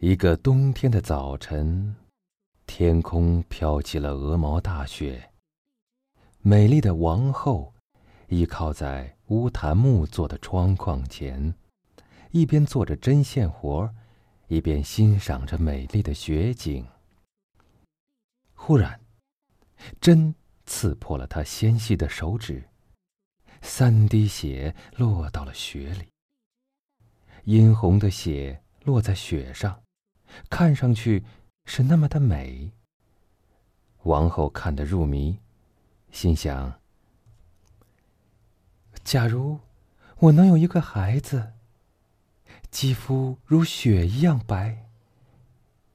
一个冬天的早晨，天空飘起了鹅毛大雪。美丽的王后依靠在乌檀木做的窗框前，一边做着针线活，一边欣赏着美丽的雪景。忽然，针刺破了她纤细的手指，三滴血落到了雪里。殷红的血落在雪上。看上去是那么的美。王后看得入迷，心想：假如我能有一个孩子，肌肤如雪一样白，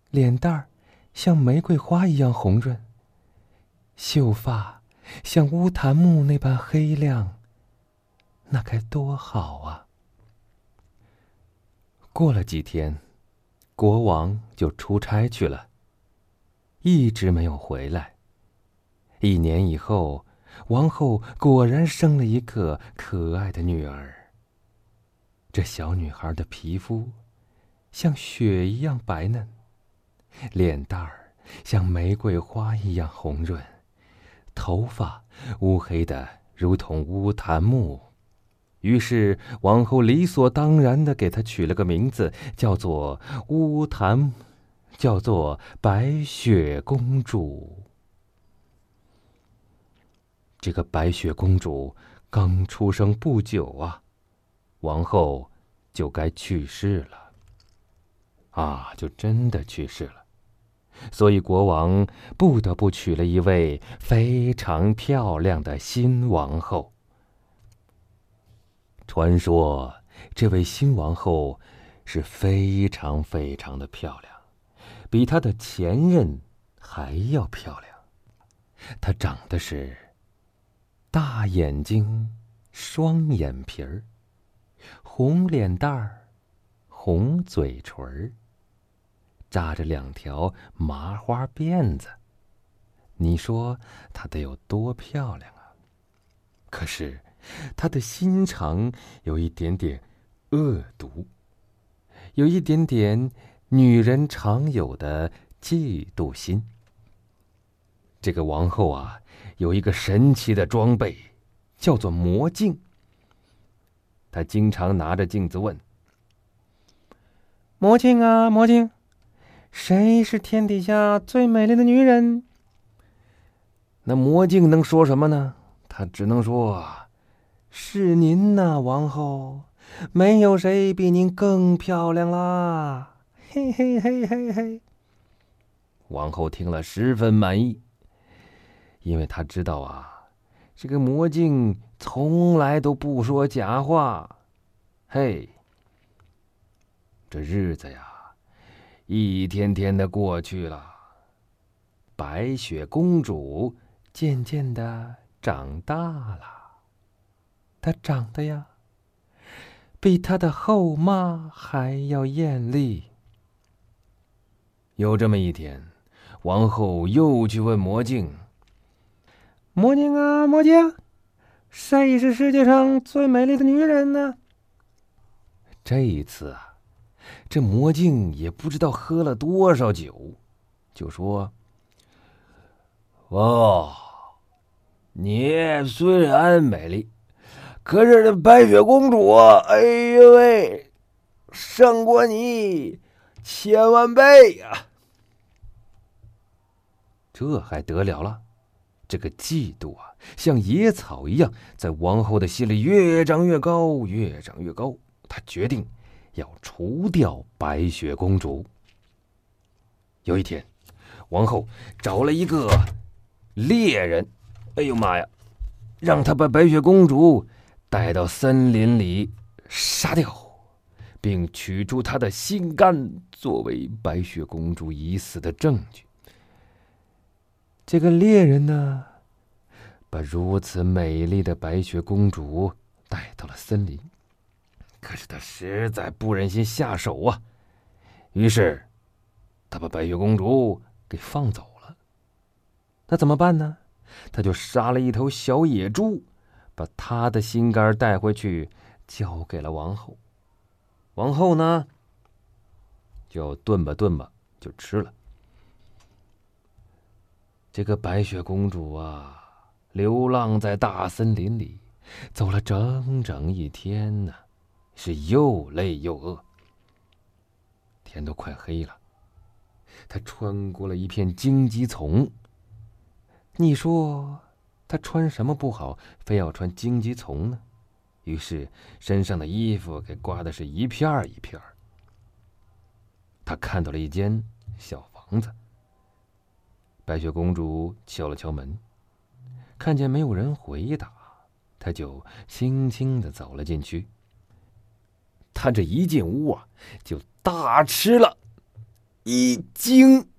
脸蛋儿像玫瑰花一样红润，秀发像乌檀木那般黑亮，那该多好啊！过了几天。国王就出差去了，一直没有回来。一年以后，王后果然生了一个可爱的女儿。这小女孩的皮肤像雪一样白嫩，脸蛋儿像玫瑰花一样红润，头发乌黑的如同乌檀木。于是，王后理所当然的给她取了个名字，叫做乌檀，叫做白雪公主。这个白雪公主刚出生不久啊，王后就该去世了。啊，就真的去世了，所以国王不得不娶了一位非常漂亮的新王后。传说，这位新王后是非常非常的漂亮，比她的前任还要漂亮。她长得是大眼睛、双眼皮儿、红脸蛋儿、红嘴唇儿，扎着两条麻花辫子。你说她得有多漂亮啊？可是。他的心肠有一点点恶毒，有一点点女人常有的嫉妒心。这个王后啊，有一个神奇的装备，叫做魔镜。她经常拿着镜子问：“魔镜啊，魔镜，谁是天底下最美丽的女人？”那魔镜能说什么呢？他只能说。是您呐，王后，没有谁比您更漂亮啦！嘿嘿嘿嘿嘿。王后听了十分满意，因为她知道啊，这个魔镜从来都不说假话。嘿，这日子呀，一天天的过去了，白雪公主渐渐的长大了。她长得呀，比她的后妈还要艳丽。有这么一天，王后又去问魔镜：“魔镜啊，魔镜，谁是世界上最美丽的女人呢？”这一次啊，这魔镜也不知道喝了多少酒，就说：“哦，你虽然美丽。”可是这白雪公主，哎呦喂，胜过你千万倍呀！这还得了了？这个嫉妒啊，像野草一样，在王后的心里越长越高，越长越高。她决定要除掉白雪公主。有一天，王后找了一个猎人，哎呦妈呀，让他把白雪公主。带到森林里杀掉，并取出他的心肝作为白雪公主已死的证据。这个猎人呢，把如此美丽的白雪公主带到了森林，可是他实在不忍心下手啊，于是他把白雪公主给放走了。那怎么办呢？他就杀了一头小野猪。把他的心肝带回去，交给了王后。王后呢，就炖吧炖吧，就吃了。这个白雪公主啊，流浪在大森林里，走了整整一天呢，是又累又饿。天都快黑了，她穿过了一片荆棘丛。你说，她穿什么不好，非要穿荆棘丛呢？于是身上的衣服给刮的是一片儿一片儿。她看到了一间小房子。白雪公主敲了敲门，看见没有人回答，她就轻轻的走了进去。她这一进屋啊，就大吃了一惊。